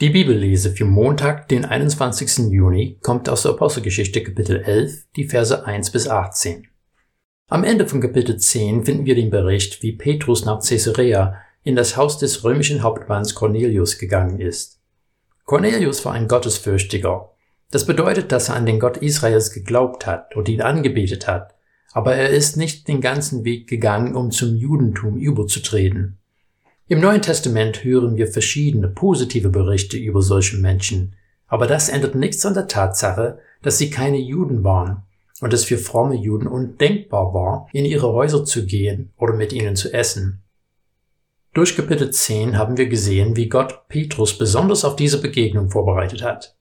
Die Bibellese für Montag, den 21. Juni, kommt aus der Apostelgeschichte Kapitel 11, die Verse 1 bis 18. Am Ende von Kapitel 10 finden wir den Bericht, wie Petrus nach Caesarea in das Haus des römischen Hauptmanns Cornelius gegangen ist. Cornelius war ein Gottesfürchtiger. Das bedeutet, dass er an den Gott Israels geglaubt hat und ihn angebetet hat, aber er ist nicht den ganzen Weg gegangen, um zum Judentum überzutreten. Im Neuen Testament hören wir verschiedene positive Berichte über solche Menschen, aber das ändert nichts an der Tatsache, dass sie keine Juden waren und es für fromme Juden undenkbar war, in ihre Häuser zu gehen oder mit ihnen zu essen. Durch Kapitel 10 haben wir gesehen, wie Gott Petrus besonders auf diese Begegnung vorbereitet hat.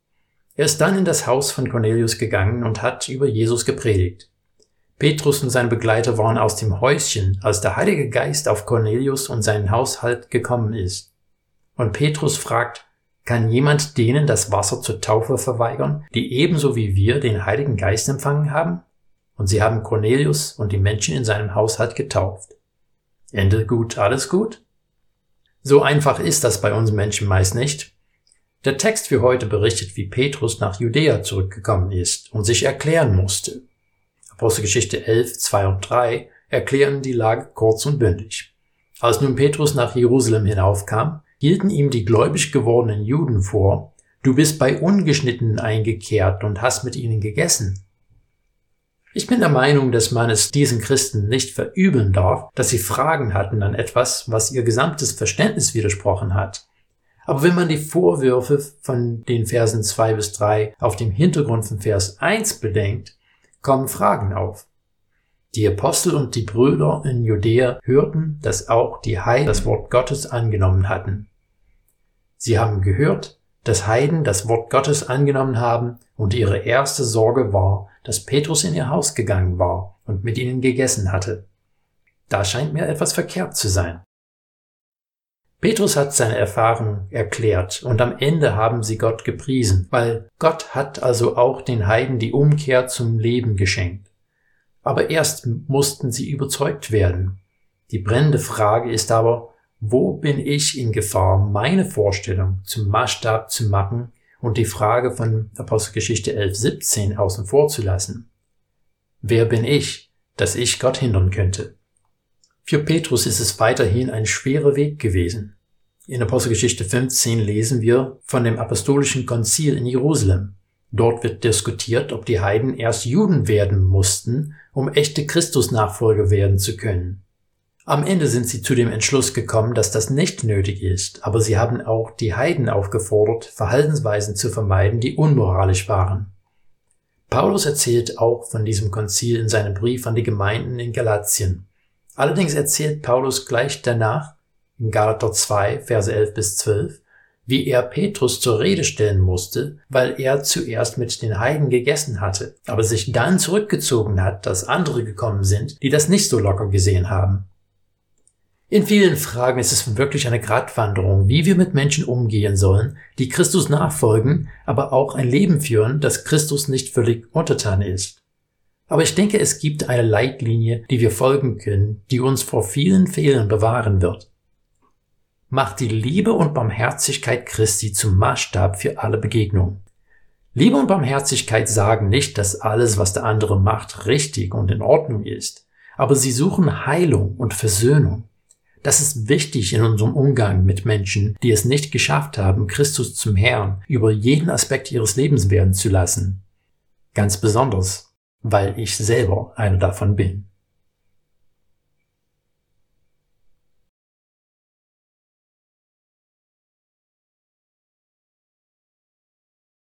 Er ist dann in das Haus von Cornelius gegangen und hat über Jesus gepredigt. Petrus und seine Begleiter waren aus dem Häuschen, als der Heilige Geist auf Cornelius und seinen Haushalt gekommen ist. Und Petrus fragt, kann jemand denen das Wasser zur Taufe verweigern, die ebenso wie wir den Heiligen Geist empfangen haben? Und sie haben Cornelius und die Menschen in seinem Haushalt getauft. Ende gut, alles gut? So einfach ist das bei uns Menschen meist nicht. Der Text für heute berichtet, wie Petrus nach Judäa zurückgekommen ist und sich erklären musste. Apostelgeschichte 11, 2 und 3 erklären die Lage kurz und bündig. Als nun Petrus nach Jerusalem hinaufkam, hielten ihm die gläubig gewordenen Juden vor, du bist bei Ungeschnittenen eingekehrt und hast mit ihnen gegessen. Ich bin der Meinung, dass man es diesen Christen nicht verübeln darf, dass sie Fragen hatten an etwas, was ihr gesamtes Verständnis widersprochen hat. Aber wenn man die Vorwürfe von den Versen 2 bis 3 auf dem Hintergrund von Vers 1 bedenkt, kommen Fragen auf. Die Apostel und die Brüder in Judäa hörten, dass auch die Heiden das Wort Gottes angenommen hatten. Sie haben gehört, dass Heiden das Wort Gottes angenommen haben und ihre erste Sorge war, dass Petrus in ihr Haus gegangen war und mit ihnen gegessen hatte. Da scheint mir etwas verkehrt zu sein. Petrus hat seine Erfahrung erklärt und am Ende haben sie Gott gepriesen, weil Gott hat also auch den Heiden die Umkehr zum Leben geschenkt. Aber erst mussten sie überzeugt werden. Die brennende Frage ist aber, wo bin ich in Gefahr, meine Vorstellung zum Maßstab zu machen und die Frage von Apostelgeschichte 11.17 außen vor zu lassen? Wer bin ich, dass ich Gott hindern könnte? Für Petrus ist es weiterhin ein schwerer Weg gewesen. In Apostelgeschichte 15 lesen wir von dem apostolischen Konzil in Jerusalem. Dort wird diskutiert, ob die Heiden erst Juden werden mussten, um echte Christusnachfolger werden zu können. Am Ende sind sie zu dem Entschluss gekommen, dass das nicht nötig ist, aber sie haben auch die Heiden aufgefordert, Verhaltensweisen zu vermeiden, die unmoralisch waren. Paulus erzählt auch von diesem Konzil in seinem Brief an die Gemeinden in Galatien. Allerdings erzählt Paulus gleich danach, in Galater 2, Verse 11 bis 12, wie er Petrus zur Rede stellen musste, weil er zuerst mit den Heiden gegessen hatte, aber sich dann zurückgezogen hat, dass andere gekommen sind, die das nicht so locker gesehen haben. In vielen Fragen ist es wirklich eine Gratwanderung, wie wir mit Menschen umgehen sollen, die Christus nachfolgen, aber auch ein Leben führen, das Christus nicht völlig untertan ist. Aber ich denke, es gibt eine Leitlinie, die wir folgen können, die uns vor vielen Fehlern bewahren wird. Macht die Liebe und Barmherzigkeit Christi zum Maßstab für alle Begegnungen. Liebe und Barmherzigkeit sagen nicht, dass alles, was der andere macht, richtig und in Ordnung ist, aber sie suchen Heilung und Versöhnung. Das ist wichtig in unserem Umgang mit Menschen, die es nicht geschafft haben, Christus zum Herrn über jeden Aspekt ihres Lebens werden zu lassen. Ganz besonders weil ich selber einer davon bin.